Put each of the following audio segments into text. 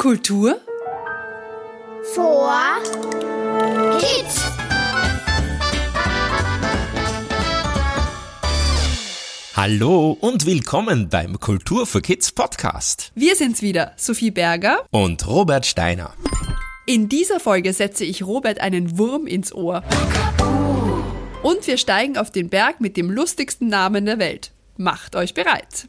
Kultur vor Kids. Hallo und willkommen beim Kultur für Kids Podcast. Wir sind's wieder, Sophie Berger. Und Robert Steiner. In dieser Folge setze ich Robert einen Wurm ins Ohr. Und wir steigen auf den Berg mit dem lustigsten Namen der Welt. Macht euch bereit.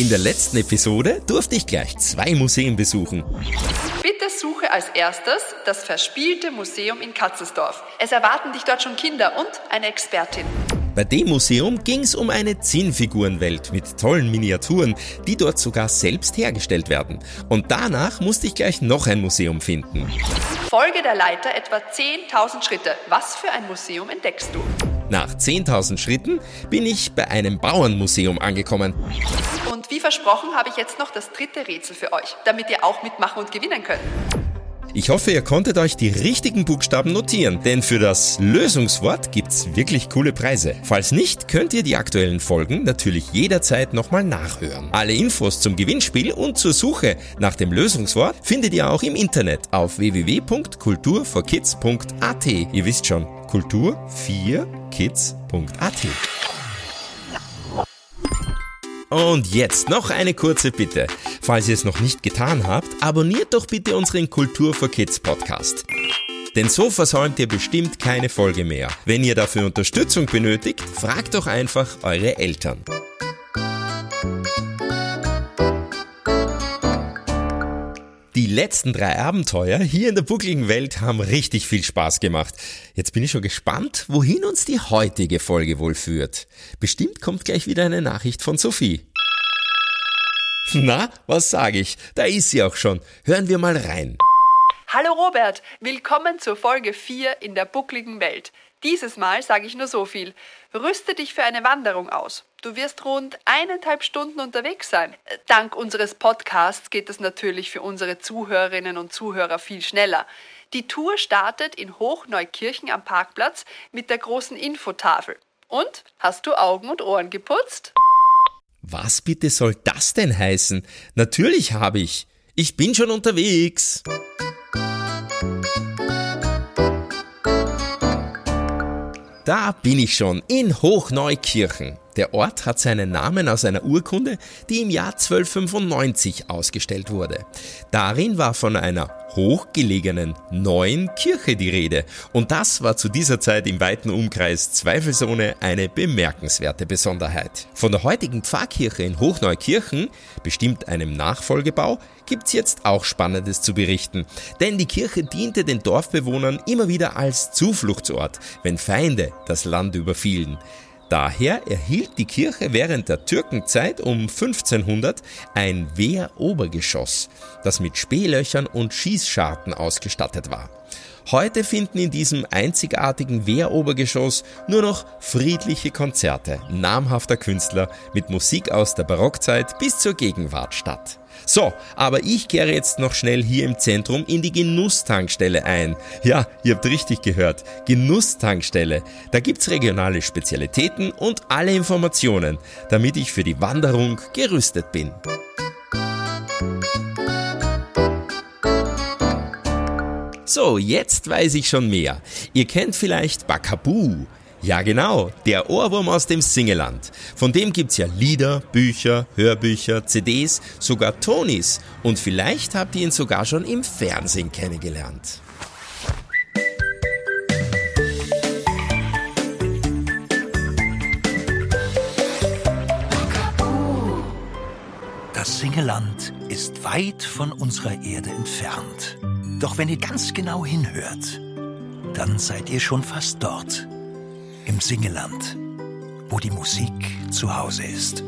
In der letzten Episode durfte ich gleich zwei Museen besuchen. Bitte suche als erstes das verspielte Museum in Katzelsdorf. Es erwarten dich dort schon Kinder und eine Expertin. Bei dem Museum ging es um eine Zinnfigurenwelt mit tollen Miniaturen, die dort sogar selbst hergestellt werden. Und danach musste ich gleich noch ein Museum finden. Folge der Leiter etwa 10.000 Schritte. Was für ein Museum entdeckst du? Nach 10.000 Schritten bin ich bei einem Bauernmuseum angekommen. Und wie versprochen habe ich jetzt noch das dritte Rätsel für euch, damit ihr auch mitmachen und gewinnen könnt. Ich hoffe, ihr konntet euch die richtigen Buchstaben notieren, denn für das Lösungswort gibt's wirklich coole Preise. Falls nicht, könnt ihr die aktuellen Folgen natürlich jederzeit nochmal nachhören. Alle Infos zum Gewinnspiel und zur Suche nach dem Lösungswort findet ihr auch im Internet auf www.kulturforkids.at. Ihr wisst schon, kultur4kids.at. Und jetzt noch eine kurze Bitte. Falls ihr es noch nicht getan habt, abonniert doch bitte unseren Kultur for Kids Podcast. Denn so versäumt ihr bestimmt keine Folge mehr. Wenn ihr dafür Unterstützung benötigt, fragt doch einfach eure Eltern. Letzten drei Abenteuer hier in der buckligen Welt haben richtig viel Spaß gemacht. Jetzt bin ich schon gespannt, wohin uns die heutige Folge wohl führt. Bestimmt kommt gleich wieder eine Nachricht von Sophie. Na, was sage ich? Da ist sie auch schon. Hören wir mal rein. Hallo Robert, willkommen zur Folge 4 in der buckligen Welt. Dieses Mal sage ich nur so viel. Rüste dich für eine Wanderung aus. Du wirst rund eineinhalb Stunden unterwegs sein. Dank unseres Podcasts geht es natürlich für unsere Zuhörerinnen und Zuhörer viel schneller. Die Tour startet in Hochneukirchen am Parkplatz mit der großen Infotafel. Und hast du Augen und Ohren geputzt? Was bitte soll das denn heißen? Natürlich habe ich. Ich bin schon unterwegs. Da bin ich schon in Hochneukirchen. Der Ort hat seinen Namen aus einer Urkunde, die im Jahr 1295 ausgestellt wurde. Darin war von einer hochgelegenen neuen Kirche die Rede und das war zu dieser Zeit im weiten Umkreis zweifelsohne eine bemerkenswerte Besonderheit. Von der heutigen Pfarrkirche in Hochneukirchen, bestimmt einem Nachfolgebau, gibt's jetzt auch Spannendes zu berichten, denn die Kirche diente den Dorfbewohnern immer wieder als Zufluchtsort, wenn Feinde das Land überfielen. Daher erhielt die Kirche während der Türkenzeit um 1500 ein Wehrobergeschoss, das mit Spählöchern und Schießscharten ausgestattet war. Heute finden in diesem einzigartigen Wehrobergeschoss nur noch friedliche Konzerte namhafter Künstler mit Musik aus der Barockzeit bis zur Gegenwart statt. So, aber ich kehre jetzt noch schnell hier im Zentrum in die Genusstankstelle ein. Ja, ihr habt richtig gehört. Genusstankstelle. Da gibt's regionale Spezialitäten und alle Informationen, damit ich für die Wanderung gerüstet bin. So, jetzt weiß ich schon mehr. Ihr kennt vielleicht Bakabu. Ja genau, der Ohrwurm aus dem Singeland. Von dem gibt's ja Lieder, Bücher, Hörbücher, CDs, sogar Tonis. Und vielleicht habt ihr ihn sogar schon im Fernsehen kennengelernt. Das Singeland ist weit von unserer Erde entfernt. Doch wenn ihr ganz genau hinhört, dann seid ihr schon fast dort. Im Singeland, wo die Musik zu Hause ist.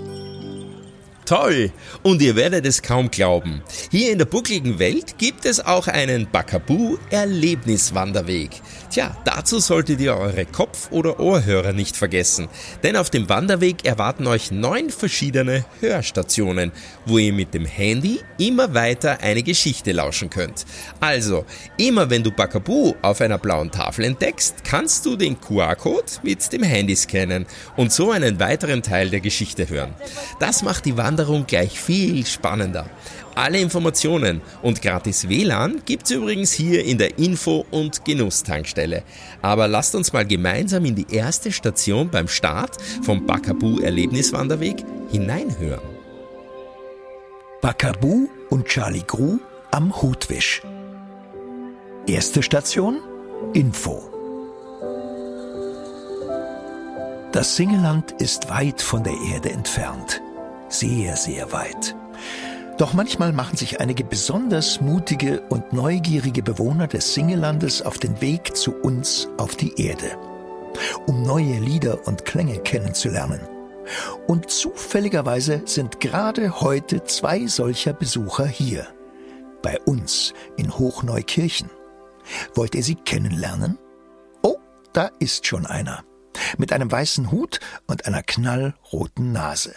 Toll! Und ihr werdet es kaum glauben. Hier in der buckligen Welt gibt es auch einen Bakabu-Erlebniswanderweg. Tja, dazu solltet ihr eure Kopf- oder Ohrhörer nicht vergessen. Denn auf dem Wanderweg erwarten euch neun verschiedene Hörstationen, wo ihr mit dem Handy immer weiter eine Geschichte lauschen könnt. Also, immer wenn du Bakabu auf einer blauen Tafel entdeckst, kannst du den QR-Code mit dem Handy scannen und so einen weiteren Teil der Geschichte hören. Das macht die Wanderung Wanderung gleich viel spannender. Alle Informationen und gratis WLAN gibt's übrigens hier in der Info- und Genusstankstelle. Aber lasst uns mal gemeinsam in die erste Station beim Start vom Bakabu Erlebniswanderweg hineinhören. Bakabu und Charlie Gru am Hutwisch. Erste Station Info. Das Singeland ist weit von der Erde entfernt sehr, sehr weit. Doch manchmal machen sich einige besonders mutige und neugierige Bewohner des Singelandes auf den Weg zu uns auf die Erde, um neue Lieder und Klänge kennenzulernen. Und zufälligerweise sind gerade heute zwei solcher Besucher hier, bei uns in Hochneukirchen. Wollt ihr sie kennenlernen? Oh, da ist schon einer, mit einem weißen Hut und einer knallroten Nase.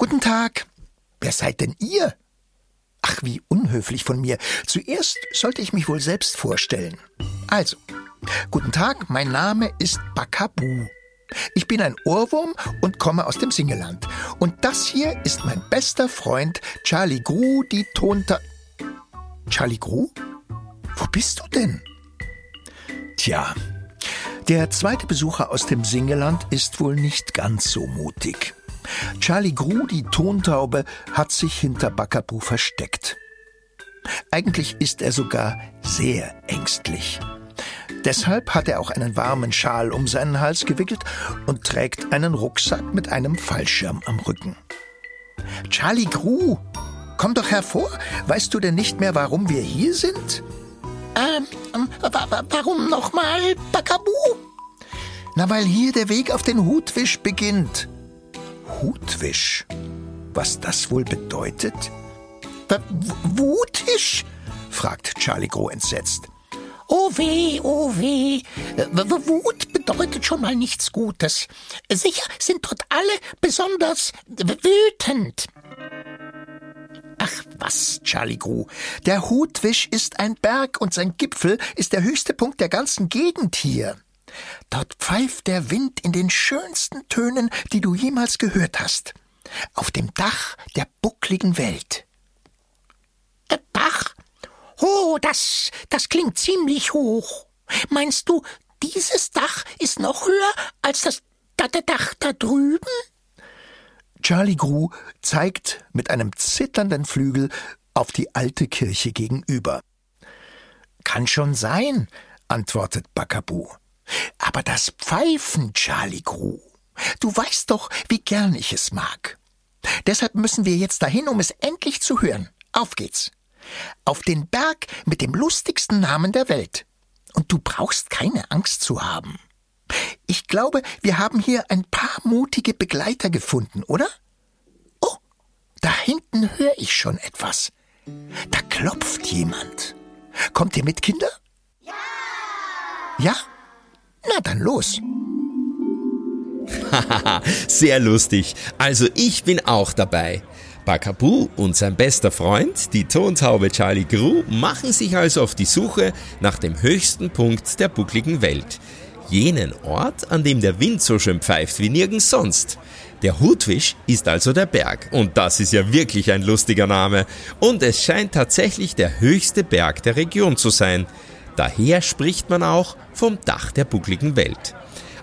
Guten Tag. Wer seid denn ihr? Ach, wie unhöflich von mir. Zuerst sollte ich mich wohl selbst vorstellen. Also, guten Tag, mein Name ist Bakabu. Ich bin ein Ohrwurm und komme aus dem Singeland. Und das hier ist mein bester Freund Charlie Gru, die Tonta... Charlie Gru? Wo bist du denn? Tja, der zweite Besucher aus dem Singeland ist wohl nicht ganz so mutig. Charlie Gru, die Tontaube, hat sich hinter Bakabu versteckt. Eigentlich ist er sogar sehr ängstlich. Deshalb hat er auch einen warmen Schal um seinen Hals gewickelt und trägt einen Rucksack mit einem Fallschirm am Rücken. Charlie Gru, komm doch hervor. Weißt du denn nicht mehr, warum wir hier sind? Ähm, ähm warum nochmal, Bakabu? Na, weil hier der Weg auf den Hutwisch beginnt. Hutwisch. Was das wohl bedeutet? Wutisch? fragt Charlie Gro entsetzt. Oh weh, oh weh. Wut bedeutet schon mal nichts Gutes. Sicher sind dort alle besonders wütend. Ach was, Charlie Gru. Der Hutwisch ist ein Berg und sein Gipfel ist der höchste Punkt der ganzen Gegend hier. Dort pfeift der Wind in den schönsten Tönen, die du jemals gehört hast. Auf dem Dach der buckligen Welt. Äh, Dach? Oh, das, das klingt ziemlich hoch. Meinst du, dieses Dach ist noch höher als das Dach da drüben? Charlie Gru zeigt mit einem zitternden Flügel auf die alte Kirche gegenüber. Kann schon sein, antwortet Bakabu. Aber das Pfeifen, Charlie Gru, du weißt doch, wie gern ich es mag. Deshalb müssen wir jetzt dahin, um es endlich zu hören. Auf geht's. Auf den Berg mit dem lustigsten Namen der Welt. Und du brauchst keine Angst zu haben. Ich glaube, wir haben hier ein paar mutige Begleiter gefunden, oder? Oh, da hinten höre ich schon etwas. Da klopft jemand. Kommt ihr mit, Kinder? Ja! Ja? Na dann los. Hahaha, sehr lustig. Also ich bin auch dabei. Bakabu und sein bester Freund, die Tontaube Charlie Gru, machen sich also auf die Suche nach dem höchsten Punkt der buckligen Welt. Jenen Ort, an dem der Wind so schön pfeift wie nirgends sonst. Der Hutwisch ist also der Berg und das ist ja wirklich ein lustiger Name. Und es scheint tatsächlich der höchste Berg der Region zu sein. Daher spricht man auch vom Dach der buckligen Welt.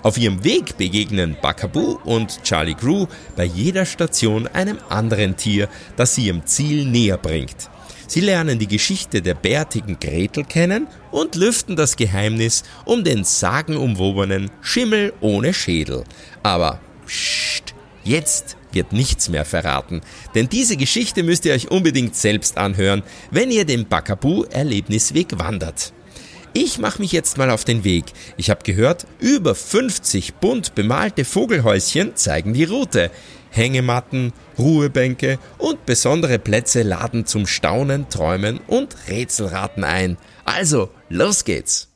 Auf ihrem Weg begegnen Bakabu und Charlie Gru bei jeder Station einem anderen Tier, das sie ihrem Ziel näher bringt. Sie lernen die Geschichte der bärtigen Gretel kennen und lüften das Geheimnis um den sagenumwobenen Schimmel ohne Schädel. Aber pssst, jetzt wird nichts mehr verraten, denn diese Geschichte müsst ihr euch unbedingt selbst anhören, wenn ihr den Bakabu Erlebnisweg wandert. Ich mache mich jetzt mal auf den Weg. Ich habe gehört, über 50 bunt bemalte Vogelhäuschen zeigen die Route. Hängematten, Ruhebänke und besondere Plätze laden zum Staunen, Träumen und Rätselraten ein. Also, los geht's!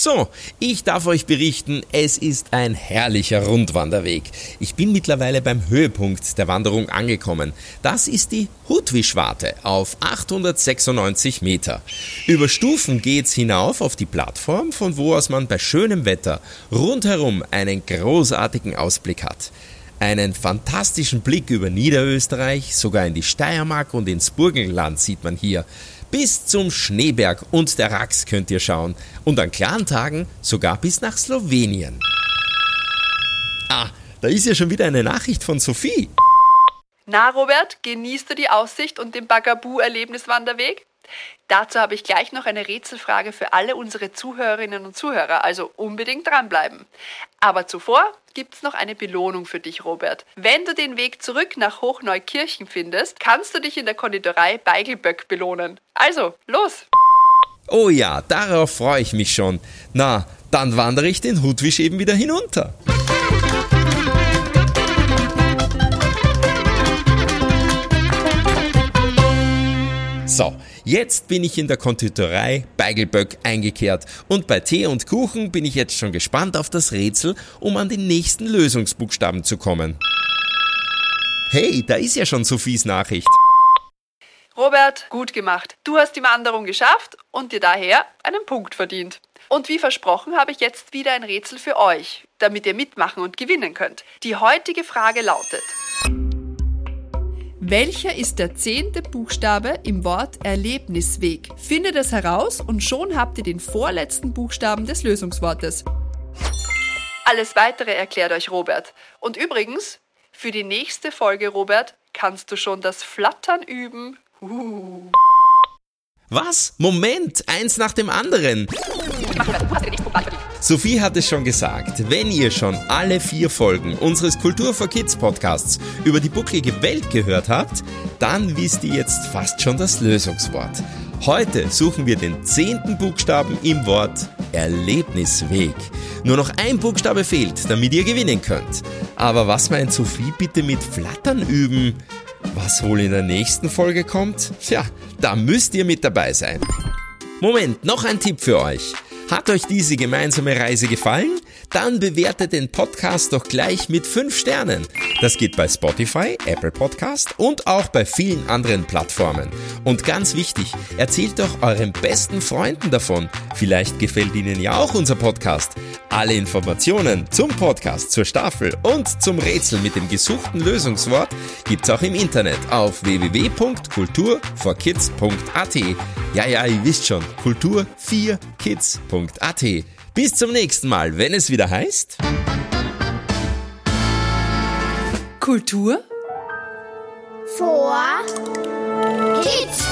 So, ich darf euch berichten, es ist ein herrlicher Rundwanderweg. Ich bin mittlerweile beim Höhepunkt der Wanderung angekommen. Das ist die Hutwischwarte auf 896 Meter. Über Stufen geht's hinauf auf die Plattform, von wo aus man bei schönem Wetter rundherum einen großartigen Ausblick hat. Einen fantastischen Blick über Niederösterreich, sogar in die Steiermark und ins Burgenland sieht man hier. Bis zum Schneeberg und der Rax könnt ihr schauen und an klaren Tagen sogar bis nach Slowenien. Ah, da ist ja schon wieder eine Nachricht von Sophie. Na, Robert, genießt du die Aussicht und den Bagabu-Erlebniswanderweg? Dazu habe ich gleich noch eine Rätselfrage für alle unsere Zuhörerinnen und Zuhörer, also unbedingt dranbleiben. Aber zuvor gibt's noch eine Belohnung für dich, Robert. Wenn du den Weg zurück nach Hochneukirchen findest, kannst du dich in der Konditorei Beigelböck belohnen. Also, los! Oh ja, darauf freue ich mich schon. Na, dann wandere ich den Hutwisch eben wieder hinunter. So, jetzt bin ich in der Konditorei Beigelböck eingekehrt und bei Tee und Kuchen bin ich jetzt schon gespannt auf das Rätsel, um an den nächsten Lösungsbuchstaben zu kommen. Hey, da ist ja schon Sophies Nachricht. Robert, gut gemacht. Du hast die Wanderung geschafft und dir daher einen Punkt verdient. Und wie versprochen habe ich jetzt wieder ein Rätsel für euch, damit ihr mitmachen und gewinnen könnt. Die heutige Frage lautet. Welcher ist der zehnte Buchstabe im Wort Erlebnisweg? Findet es heraus und schon habt ihr den vorletzten Buchstaben des Lösungswortes. Alles weitere erklärt euch Robert. Und übrigens, für die nächste Folge, Robert, kannst du schon das Flattern üben. Uh. Was? Moment, eins nach dem anderen. Sophie hat es schon gesagt, wenn ihr schon alle vier Folgen unseres Kultur for Kids Podcasts über die bucklige Welt gehört habt, dann wisst ihr jetzt fast schon das Lösungswort. Heute suchen wir den zehnten Buchstaben im Wort Erlebnisweg. Nur noch ein Buchstabe fehlt, damit ihr gewinnen könnt. Aber was meint Sophie bitte mit Flattern üben? Was wohl in der nächsten Folge kommt? Tja, da müsst ihr mit dabei sein. Moment, noch ein Tipp für euch. Hat euch diese gemeinsame Reise gefallen? Dann bewertet den Podcast doch gleich mit 5 Sternen. Das geht bei Spotify, Apple Podcast und auch bei vielen anderen Plattformen. Und ganz wichtig, erzählt doch euren besten Freunden davon. Vielleicht gefällt ihnen ja auch unser Podcast. Alle Informationen zum Podcast, zur Staffel und zum Rätsel mit dem gesuchten Lösungswort gibt's auch im Internet auf www.kulturforkids.at. Ja, ja, ihr wisst schon, kultur4kids.at. Bis zum nächsten Mal, wenn es wieder heißt. Kultur Vor Kids.